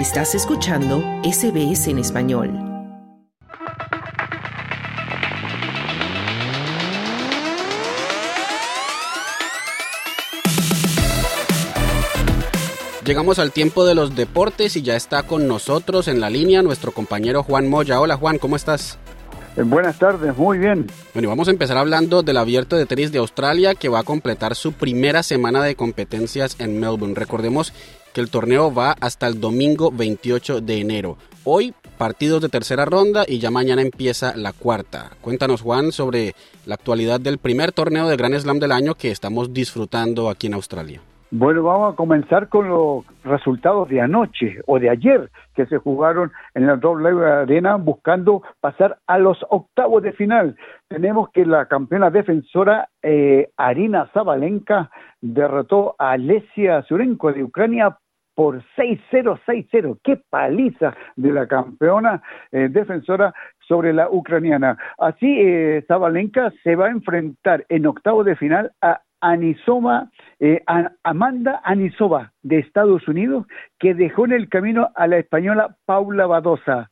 Estás escuchando SBS en español. Llegamos al tiempo de los deportes y ya está con nosotros en la línea nuestro compañero Juan Moya. Hola Juan, ¿cómo estás? Eh, buenas tardes, muy bien. Bueno, y vamos a empezar hablando del abierto de tenis de Australia que va a completar su primera semana de competencias en Melbourne. Recordemos que el torneo va hasta el domingo 28 de enero. Hoy partidos de tercera ronda y ya mañana empieza la cuarta. Cuéntanos Juan sobre la actualidad del primer torneo de Grand Slam del año que estamos disfrutando aquí en Australia. Bueno, vamos a comenzar con los resultados de anoche o de ayer que se jugaron en la doble arena buscando pasar a los octavos de final. Tenemos que la campeona defensora eh, Arina Zabalenka derrotó a Alesia Surenko de Ucrania por 6-0, 6-0. ¡Qué paliza de la campeona eh, defensora sobre la ucraniana! Así, eh, Zabalenka se va a enfrentar en octavo de final a Anisoma, eh, Amanda Anisova de Estados Unidos, que dejó en el camino a la española Paula Badosa.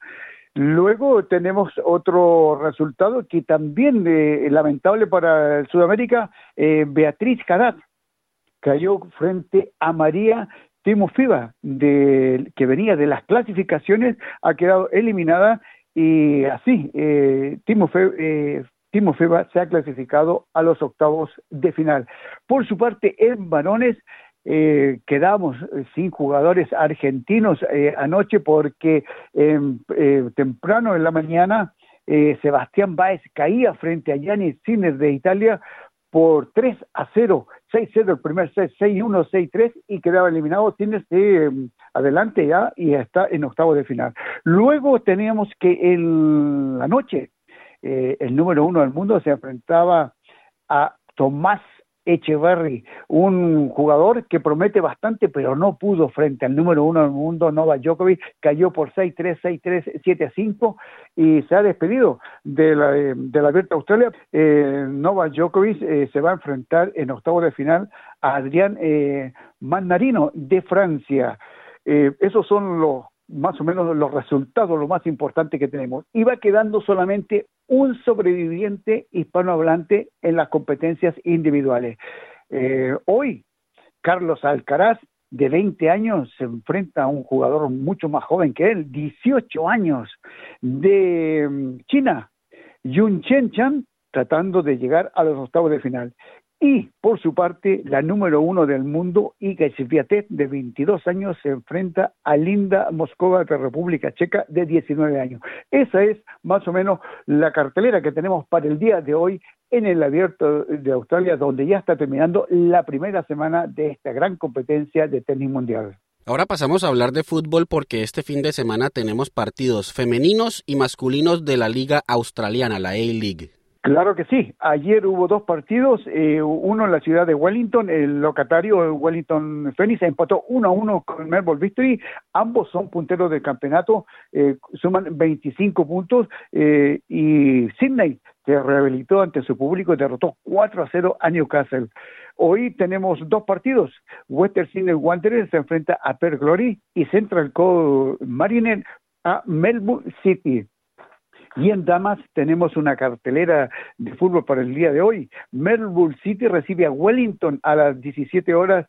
Luego tenemos otro resultado que también eh, lamentable para Sudamérica, eh, Beatriz Carat cayó frente a María Timofeva, de, que venía de las clasificaciones, ha quedado eliminada y así eh, Timofeva se ha clasificado a los octavos de final. Por su parte, en varones eh, quedamos sin jugadores argentinos eh, anoche porque em, eh, temprano en la mañana eh, Sebastián Báez caía frente a Gianni Sinner de Italia por 3 a 0, 6-0 el primer set, 6-1, 6-3 y quedaba eliminado. Tienes em, adelante ya y está en octavo de final. Luego teníamos que en la noche eh, el número uno del mundo se enfrentaba a Tomás Echeverry, un jugador que promete bastante, pero no pudo frente al número uno del mundo, Novak Djokovic, cayó por 6-3, 6-3, 7-5 y se ha despedido de la, de la Abierta Australia. Eh, Novak Djokovic eh, se va a enfrentar en octavo de final a Adrián eh, Mannarino de Francia. Eh, esos son los más o menos los resultados, lo más importante que tenemos. Iba quedando solamente un sobreviviente hispanohablante en las competencias individuales. Eh, hoy, Carlos Alcaraz, de 20 años, se enfrenta a un jugador mucho más joven que él, 18 años, de mm, China, Yun Chen Chan, tratando de llegar a los octavos de final. Y, por su parte, la número uno del mundo, Iga Swiatek, de 22 años, se enfrenta a Linda Moskova de República Checa, de 19 años. Esa es más o menos la cartelera que tenemos para el día de hoy en el Abierto de Australia, donde ya está terminando la primera semana de esta gran competencia de tenis mundial. Ahora pasamos a hablar de fútbol porque este fin de semana tenemos partidos femeninos y masculinos de la Liga Australiana, la A-League. Claro que sí. Ayer hubo dos partidos, eh, uno en la ciudad de Wellington, el locatario Wellington Phoenix empató uno a uno con Melbourne Victory. Ambos son punteros del campeonato, eh, suman 25 puntos eh, y Sydney se rehabilitó ante su público y derrotó 4 a 0 a Newcastle. Hoy tenemos dos partidos. Western Sydney Wanderers se enfrenta a Per Glory y Central Coast Mariner a Melbourne City. Y en Damas tenemos una cartelera de fútbol para el día de hoy. Melbourne City recibe a Wellington a las 17 horas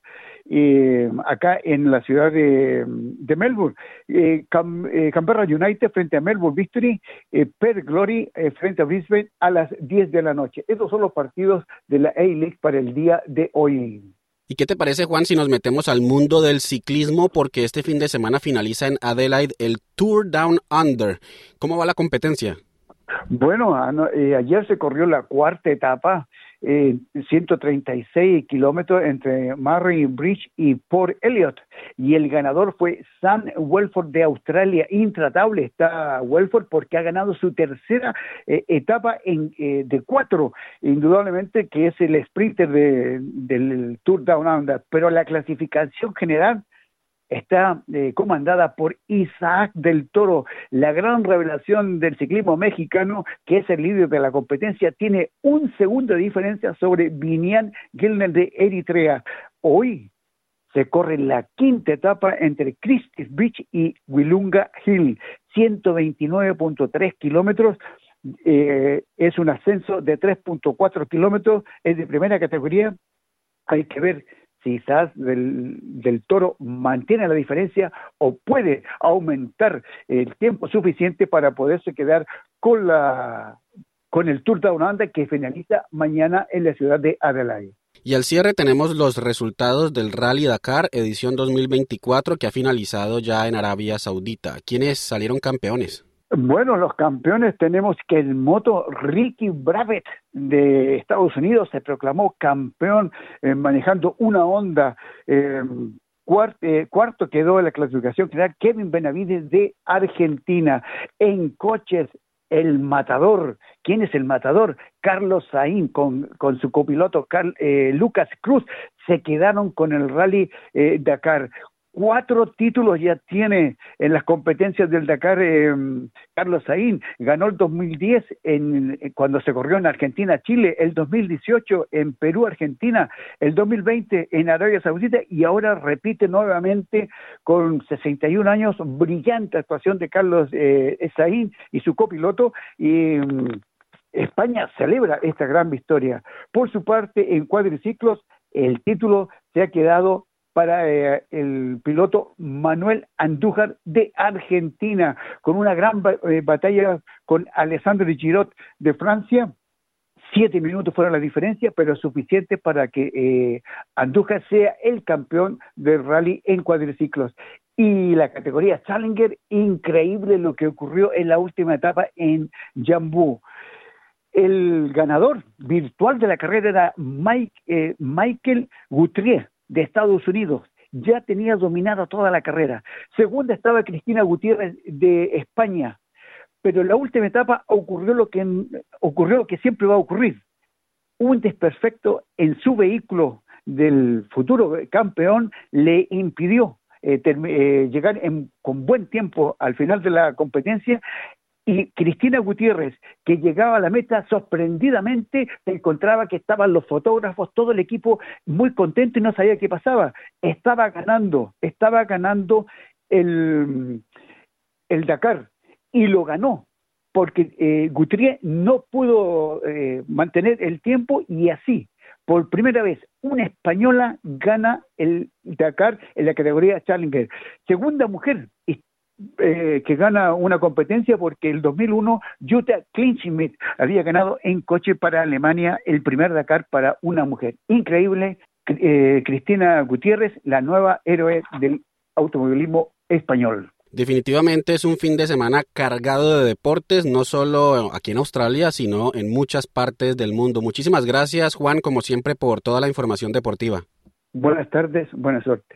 eh, acá en la ciudad de, Melbourne. Eh, eh, Canberra United frente a Melbourne Victory, eh, Per Glory frente a Brisbane a las 10 de la noche. Esos son los partidos de la A-League para el día de hoy. ¿Y qué te parece, Juan, si nos metemos al mundo del ciclismo? Porque este fin de semana finaliza en Adelaide el Tour Down Under. ¿Cómo va la competencia? Bueno, eh, ayer se corrió la cuarta etapa, eh, 136 kilómetros entre Marine Bridge y Port Elliot. Y el ganador fue Sam Welford de Australia. Intratable está Welford porque ha ganado su tercera eh, etapa en, eh, de cuatro. Indudablemente que es el sprinter de, del Tour Down Under. Pero la clasificación general está eh, comandada por Isaac del Toro, la gran revelación del ciclismo mexicano, que es el líder de la competencia, tiene un segundo de diferencia sobre Vinian Gilner de Eritrea. Hoy se corre la quinta etapa entre Christie's Beach y Willunga Hill, 129.3 kilómetros. Eh, es un ascenso de 3.4 kilómetros, es de primera categoría. Hay que ver quizás del, del toro mantiene la diferencia o puede aumentar el tiempo suficiente para poderse quedar con la con el Tour de Under que finaliza mañana en la ciudad de Adelaide. Y al cierre tenemos los resultados del Rally Dakar edición 2024 que ha finalizado ya en Arabia Saudita. ¿Quiénes salieron campeones? Bueno, los campeones tenemos que el moto Ricky Bravet de Estados Unidos se proclamó campeón eh, manejando una Honda. Eh, eh, cuarto quedó en la clasificación general Kevin Benavides de Argentina. En coches, el matador. ¿Quién es el matador? Carlos Saín con, con su copiloto Lucas Cruz se quedaron con el rally Dakar cuatro títulos ya tiene en las competencias del Dakar eh, Carlos Saín. Ganó el 2010 en, cuando se corrió en Argentina, Chile, el 2018 en Perú, Argentina, el 2020 en Arabia Saudita y ahora repite nuevamente con 61 años, brillante actuación de Carlos eh, Saín y su copiloto. Y, mm, España celebra esta gran victoria. Por su parte, en cuadriciclos, el título se ha quedado para eh, el piloto Manuel Andújar de Argentina, con una gran eh, batalla con Alessandro Girot de Francia. Siete minutos fueron la diferencia, pero suficiente para que eh, Andújar sea el campeón del rally en cuadriciclos. Y la categoría Challenger, increíble lo que ocurrió en la última etapa en Jambú. El ganador virtual de la carrera era Mike, Michael Guthrie de Estados Unidos. Ya tenía dominado toda la carrera. Segunda estaba Cristina Gutiérrez de España. Pero en la última etapa ocurrió lo que ocurrió lo que siempre va a ocurrir. Un desperfecto en su vehículo del futuro campeón le impidió eh, eh, llegar con buen tiempo al final de la competencia y Cristina Gutiérrez, que llegaba a la meta sorprendidamente, se encontraba que estaban los fotógrafos, todo el equipo muy contento y no sabía qué pasaba. Estaba ganando, estaba ganando el, Dakar y lo ganó porque eh, Gutiérrez no pudo eh, mantener el tiempo y así, por primera vez, una española gana el Dakar en la categoría Challenger. Segunda mujer, eh, que gana una competencia porque el 2001 Jutta Kleinschmidt había ganado en coche para Alemania el primer Dakar para una mujer. Increíble, eh, Cristina Gutiérrez, la nueva héroe del automovilismo español. Definitivamente es un fin de semana cargado de deportes, no solo aquí en Australia, sino en muchas partes del mundo. Muchísimas gracias, Juan, como siempre, por toda la información deportiva. Buenas tardes, buena suerte.